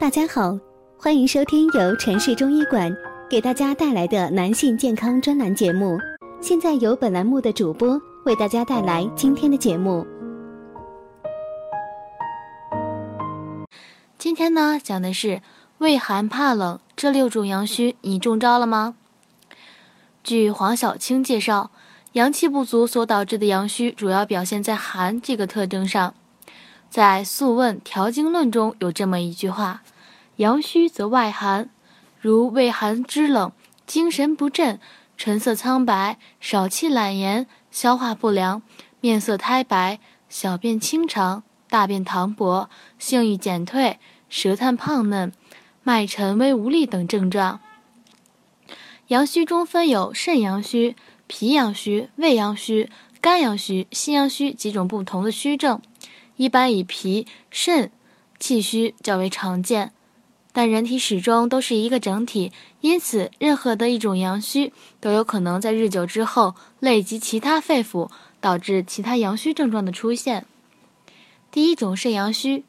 大家好，欢迎收听由城市中医馆给大家带来的男性健康专栏节目。现在由本栏目的主播为大家带来今天的节目。今天呢，讲的是畏寒怕冷这六种阳虚，你中招了吗？据黄小青介绍，阳气不足所导致的阳虚，主要表现在寒这个特征上。在《素问·调经论》中有这么一句话：“阳虚则外寒，如畏寒肢冷，精神不振，唇色苍白，少气懒言，消化不良，面色苔白，小便清长，大便溏薄，性欲减退，舌淡胖嫩，脉沉微无力等症状。”阳虚中分有肾阳虚、脾阳虚、胃阳虚、肝阳虚、心阳虚几种不同的虚症。一般以脾、肾、气虚较为常见，但人体始终都是一个整体，因此任何的一种阳虚都有可能在日久之后累及其他肺腑，导致其他阳虚症状的出现。第一种肾阳虚，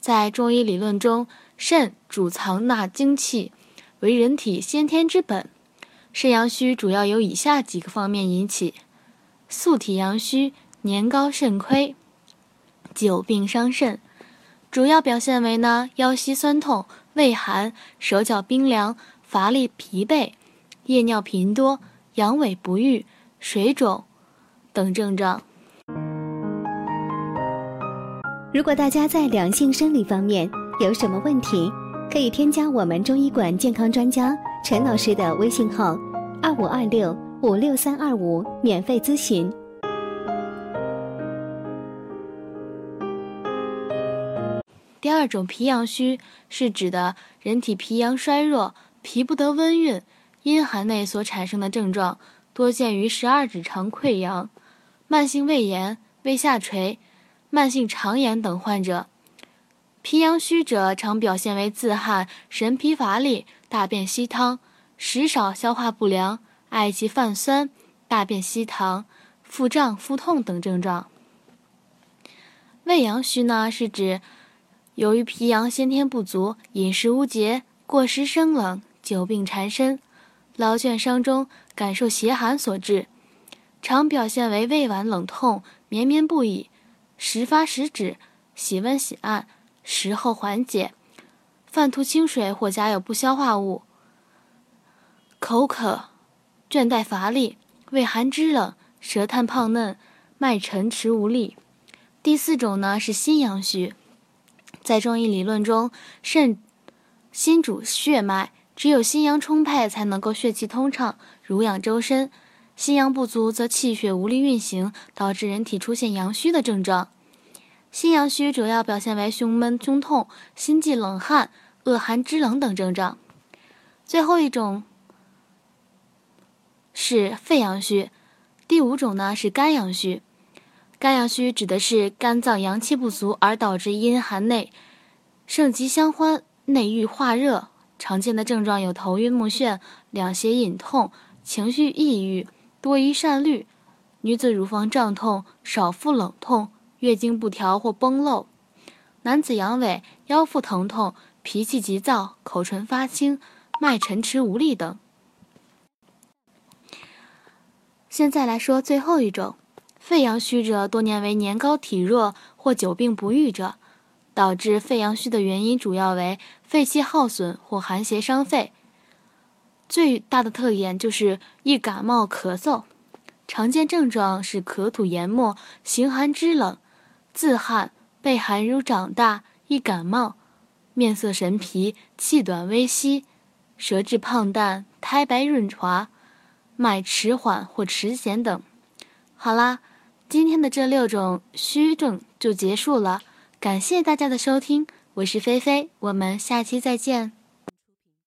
在中医理论中，肾主藏纳精气，为人体先天之本。肾阳虚主要由以下几个方面引起：素体阳虚，年高肾亏。久病伤肾，主要表现为呢腰膝酸痛、畏寒、手脚冰凉、乏力疲惫、夜尿频多、阳痿不育、水肿等症状。如果大家在两性生理方面有什么问题，可以添加我们中医馆健康专家陈老师的微信号：二五二六五六三二五，免费咨询。第二种脾阳虚是指的人体脾阳衰弱，脾不得温运，阴寒内所产生的症状，多见于十二指肠溃疡、慢性胃炎、胃下垂、慢性肠炎等患者。脾阳虚者常表现为自汗、神疲乏力、大便稀汤、食少、消化不良、嗳气泛酸、大便稀溏、腹胀、腹痛等症状。胃阳虚呢，是指。由于脾阳先天不足，饮食无节，过食生冷，久病缠身，劳倦伤中，感受邪寒所致，常表现为胃脘冷痛，绵绵不已，时发时止，喜温喜暗，食后缓解，饭吐清水或夹有不消化物，口渴，倦怠乏力，畏寒肢冷，舌淡胖嫩，脉沉迟无力。第四种呢是心阳虚。在中医理论中，肾心主血脉，只有心阳充沛，才能够血气通畅，濡养周身。心阳不足，则气血无力运行，导致人体出现阳虚的症状。心阳虚主要表现为胸闷、胸痛、心悸、冷汗、恶寒肢冷等症状。最后一种是肺阳虚，第五种呢是肝阳虚。肝阳虚指的是肝脏阳气不足而导致阴寒内盛极相欢，内郁化热。常见的症状有头晕目眩、两胁隐痛、情绪抑郁、多疑善虑。女子乳房胀痛、少腹冷痛、月经不调或崩漏；男子阳痿、腰腹疼痛、脾气急躁、口唇发青、脉沉迟无力等。现在来说最后一种。肺阳虚者多年为年高体弱或久病不愈者，导致肺阳虚的原因主要为肺气耗损或寒邪伤肺。最大的特点就是易感冒咳嗽，常见症状是咳吐言沫、形寒肢冷、自汗、背寒如长大、易感冒、面色神疲、气短微稀、舌质胖淡、苔白润滑、脉迟缓或迟弦等。好啦。今天的这六种虚症就结束了，感谢大家的收听，我是菲菲，我们下期再见。